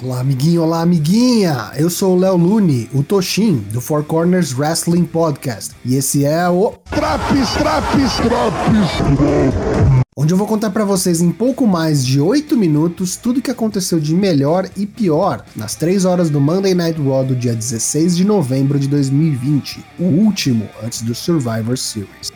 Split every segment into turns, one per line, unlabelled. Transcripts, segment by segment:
Olá, amiguinho, olá, amiguinha! Eu sou o Léo Lune, o Toshin, do Four Corners Wrestling Podcast. E esse é o.
Traps, traps, traps!
Onde eu vou contar para vocês em pouco mais de 8 minutos tudo o que aconteceu de melhor e pior nas 3 horas do Monday Night Raw do dia 16 de novembro de 2020, o último antes do Survivor Series.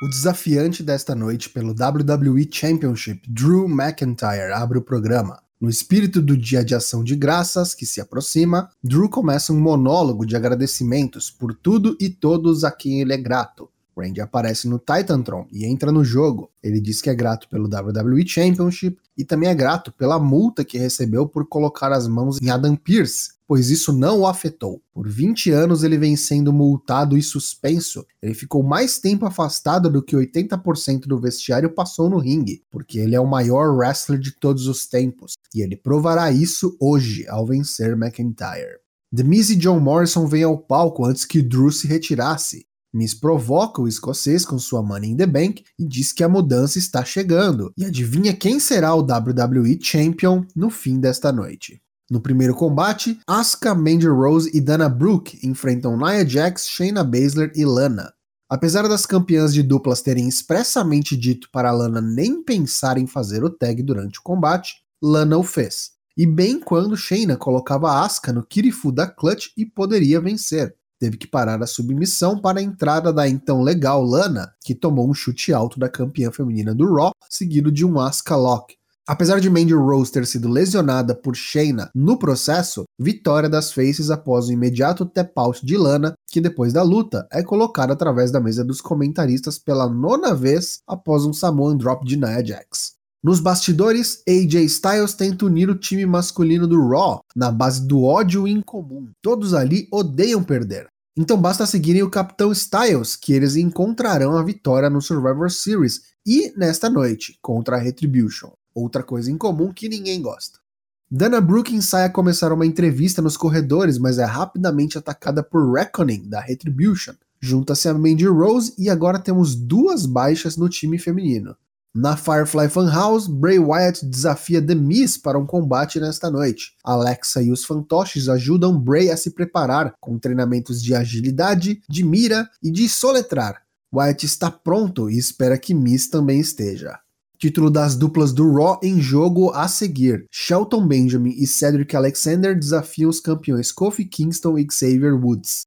O desafiante desta noite pelo WWE Championship, Drew McIntyre, abre o programa. No espírito do dia de ação de graças que se aproxima, Drew começa um monólogo de agradecimentos por tudo e todos a quem ele é grato. Randy aparece no Titantron e entra no jogo. Ele diz que é grato pelo WWE Championship e também é grato pela multa que recebeu por colocar as mãos em Adam Pearce, pois isso não o afetou. Por 20 anos ele vem sendo multado e suspenso. Ele ficou mais tempo afastado do que 80% do vestiário passou no ringue, porque ele é o maior wrestler de todos os tempos, e ele provará isso hoje ao vencer McIntyre. The Miz e John Morrison vêm ao palco antes que Drew se retirasse. Miz provoca o escocês com sua Money in the Bank e diz que a mudança está chegando. E adivinha quem será o WWE Champion no fim desta noite? No primeiro combate, Asuka, Mandy Rose e Dana Brooke enfrentam Nia Jax, Shayna Baszler e Lana. Apesar das campeãs de duplas terem expressamente dito para Lana nem pensar em fazer o tag durante o combate, Lana o fez. E bem quando Shayna colocava Asuka no Kirifu da Clutch e poderia vencer. Teve que parar a submissão para a entrada da então legal Lana, que tomou um chute alto da campeã feminina do Raw, seguido de um Asuka Lock, Apesar de Mandy Rose ter sido lesionada por Shayna no processo, vitória das Faces após o imediato tap-out de Lana, que depois da luta é colocada através da mesa dos comentaristas pela nona vez após um Samoan Drop de Nia Jax. Nos bastidores, AJ Styles tenta unir o time masculino do Raw na base do ódio incomum. Todos ali odeiam perder. Então basta seguirem o Capitão Styles, que eles encontrarão a vitória no Survivor Series e nesta noite contra a Retribution outra coisa em comum que ninguém gosta. Dana Brooke ensaia começar uma entrevista nos corredores, mas é rapidamente atacada por Reckoning, da Retribution. Junta-se a Mandy Rose e agora temos duas baixas no time feminino. Na Firefly Funhouse, Bray Wyatt desafia The Miz para um combate nesta noite. Alexa e os fantoches ajudam Bray a se preparar com treinamentos de agilidade, de mira e de soletrar. Wyatt está pronto e espera que Miz também esteja. Título das duplas do Raw em jogo a seguir. Shelton Benjamin e Cedric Alexander desafiam os campeões Kofi Kingston e Xavier Woods.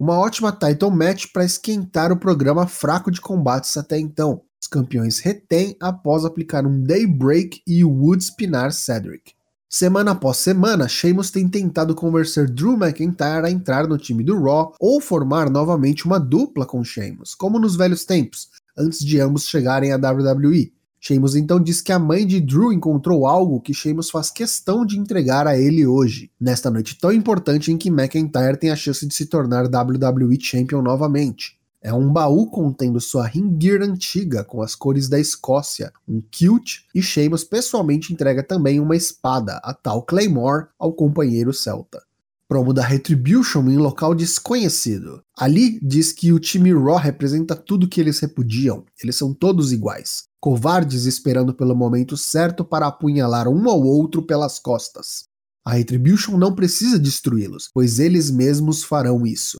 Uma ótima title match para esquentar o programa fraco de combates até então. Os campeões retêm após aplicar um Daybreak e Woods pinar Cedric. Semana após semana, Sheamus tem tentado convencer Drew McIntyre a entrar no time do Raw ou formar novamente uma dupla com Sheamus, como nos velhos tempos, antes de ambos chegarem à WWE. Sheamus então diz que a mãe de Drew encontrou algo que Sheamus faz questão de entregar a ele hoje, nesta noite tão importante em que McIntyre tem a chance de se tornar WWE Champion novamente. É um baú contendo sua ring gear antiga com as cores da Escócia, um kilt e Sheamus pessoalmente entrega também uma espada, a tal Claymore, ao companheiro celta. Promo da Retribution em local desconhecido. Ali diz que o time Raw representa tudo que eles repudiam, eles são todos iguais covardes esperando pelo momento certo para apunhalar um ao outro pelas costas. A Retribution não precisa destruí-los, pois eles mesmos farão isso.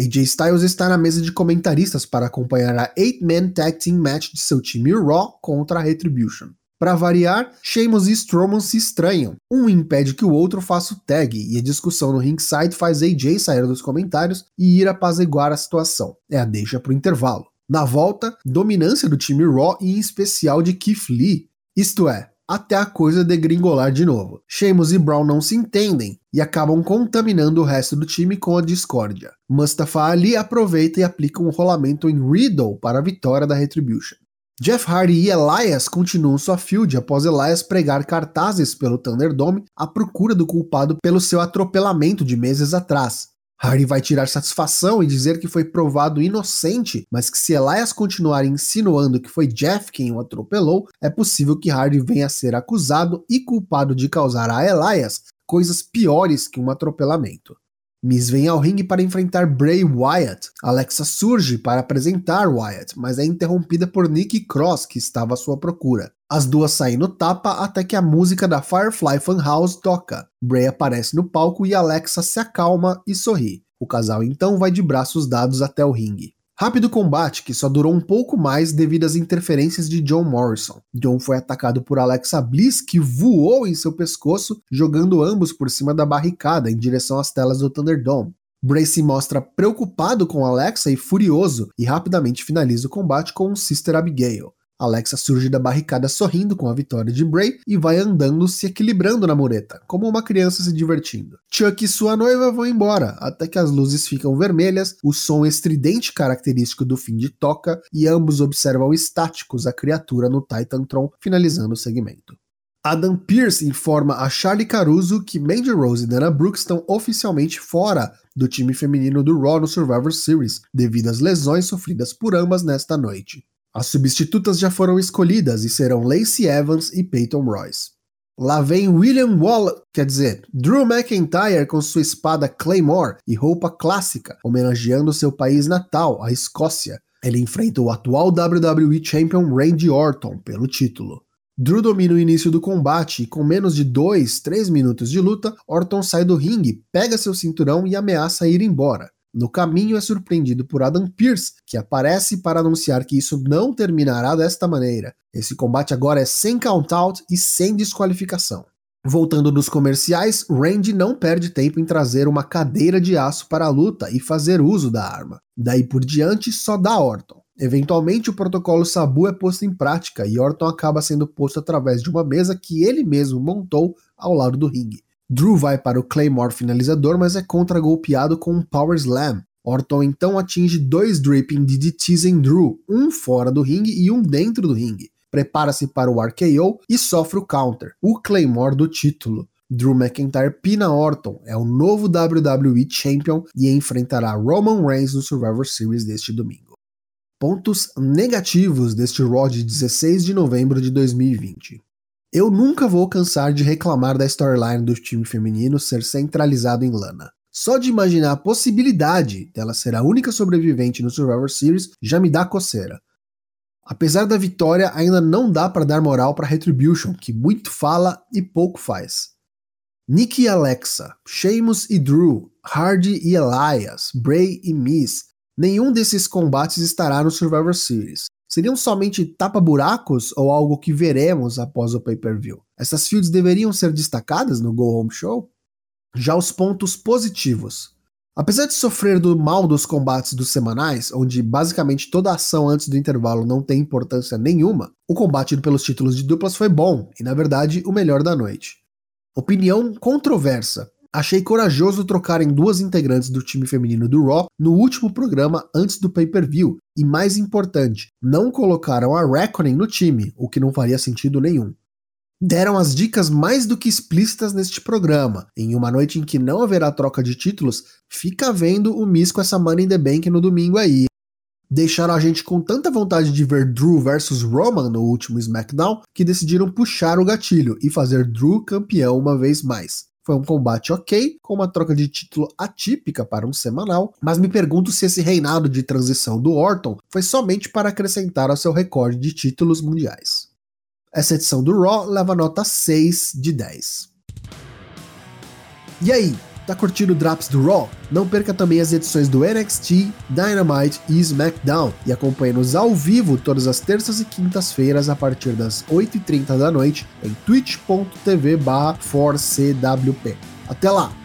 AJ Styles está na mesa de comentaristas para acompanhar a 8-Man Tag Team Match de seu time Raw contra a Retribution. Para variar, Sheamus e Strowman se estranham. Um impede que o outro faça o tag, e a discussão no ringside faz AJ sair dos comentários e ir apaziguar a situação. É a deixa para o intervalo. Na volta, dominância do time Raw e em especial de Keith Lee. Isto é, até a coisa degringolar de novo. Sheamus e Brown não se entendem e acabam contaminando o resto do time com a discórdia. Mustafa Ali aproveita e aplica um rolamento em Riddle para a vitória da Retribution. Jeff Hardy e Elias continuam sua field após Elias pregar cartazes pelo Thunderdome à procura do culpado pelo seu atropelamento de meses atrás, Hardy vai tirar satisfação e dizer que foi provado inocente, mas que se Elias continuar insinuando que foi Jeff quem o atropelou, é possível que Hardy venha a ser acusado e culpado de causar a Elias coisas piores que um atropelamento. Miz vem ao ringue para enfrentar Bray Wyatt. Alexa surge para apresentar Wyatt, mas é interrompida por Nikki Cross, que estava à sua procura. As duas saem no tapa até que a música da Firefly Funhouse toca. Bray aparece no palco e Alexa se acalma e sorri. O casal então vai de braços dados até o ringue. Rápido combate que só durou um pouco mais devido às interferências de John Morrison. John foi atacado por Alexa Bliss, que voou em seu pescoço, jogando ambos por cima da barricada em direção às telas do Thunderdome. Bray se mostra preocupado com Alexa e furioso, e rapidamente finaliza o combate com Sister Abigail. Alexa surge da barricada sorrindo com a vitória de Bray e vai andando se equilibrando na mureta, como uma criança se divertindo. Chuck e sua noiva vão embora, até que as luzes ficam vermelhas, o som estridente característico do fim de toca e ambos observam estáticos a criatura no Titantron, finalizando o segmento. Adam Pearce informa a Charlie Caruso que Mandy Rose e Dana Brooks estão oficialmente fora do time feminino do Raw no Survivor Series, devido às lesões sofridas por ambas nesta noite. As substitutas já foram escolhidas e serão Lacey Evans e Peyton Royce. Lá vem William Wallace, quer dizer, Drew McIntyre com sua espada Claymore e roupa clássica, homenageando seu país natal, a Escócia. Ele enfrenta o atual WWE Champion Randy Orton pelo título. Drew domina o início do combate e com menos de 2, 3 minutos de luta, Orton sai do ringue, pega seu cinturão e ameaça ir embora. No caminho é surpreendido por Adam Pearce, que aparece para anunciar que isso não terminará desta maneira. Esse combate agora é sem count-out e sem desqualificação. Voltando dos comerciais, Randy não perde tempo em trazer uma cadeira de aço para a luta e fazer uso da arma. Daí por diante, só dá Orton. Eventualmente, o protocolo Sabu é posto em prática e Orton acaba sendo posto através de uma mesa que ele mesmo montou ao lado do ringue. Drew vai para o Claymore finalizador, mas é contra-golpeado com um Power Slam. Orton então atinge dois Dripping DDTs em Drew, um fora do ringue e um dentro do ringue. Prepara-se para o RKO e sofre o counter, o Claymore do título. Drew McIntyre pina Orton, é o novo WWE Champion e enfrentará Roman Reigns no Survivor Series deste domingo. Pontos negativos deste Raw de 16 de novembro de 2020. Eu nunca vou cansar de reclamar da storyline do time feminino ser centralizado em Lana. Só de imaginar a possibilidade dela ser a única sobrevivente no Survivor Series já me dá coceira. Apesar da vitória, ainda não dá para dar moral para Retribution, que muito fala e pouco faz. Nikki e Alexa, Sheamus e Drew, Hardy e Elias, Bray e Miz, nenhum desses combates estará no Survivor Series seriam somente tapa-buracos ou algo que veremos após o pay-per-view? Essas fields deveriam ser destacadas no Go Home Show? Já os pontos positivos. Apesar de sofrer do mal dos combates dos semanais, onde basicamente toda ação antes do intervalo não tem importância nenhuma, o combate pelos títulos de duplas foi bom e, na verdade, o melhor da noite. Opinião controversa. Achei corajoso trocarem duas integrantes do time feminino do Raw no último programa antes do pay-per-view, e mais importante, não colocaram a Reckoning no time, o que não faria sentido nenhum. Deram as dicas mais do que explícitas neste programa. Em uma noite em que não haverá troca de títulos, fica vendo o Miss com essa Money in the Bank no domingo aí. Deixaram a gente com tanta vontade de ver Drew versus Roman no último SmackDown que decidiram puxar o gatilho e fazer Drew campeão uma vez mais. Foi um combate ok, com uma troca de título atípica para um semanal, mas me pergunto se esse reinado de transição do Orton foi somente para acrescentar ao seu recorde de títulos mundiais. Essa edição do Raw leva nota 6 de 10. E aí, Tá curtindo o Drops do Raw? Não perca também as edições do NXT, Dynamite e SmackDown e acompanhe-nos ao vivo todas as terças e quintas-feiras a partir das 8h30 da noite em twitch.tv/4cwp. Até lá!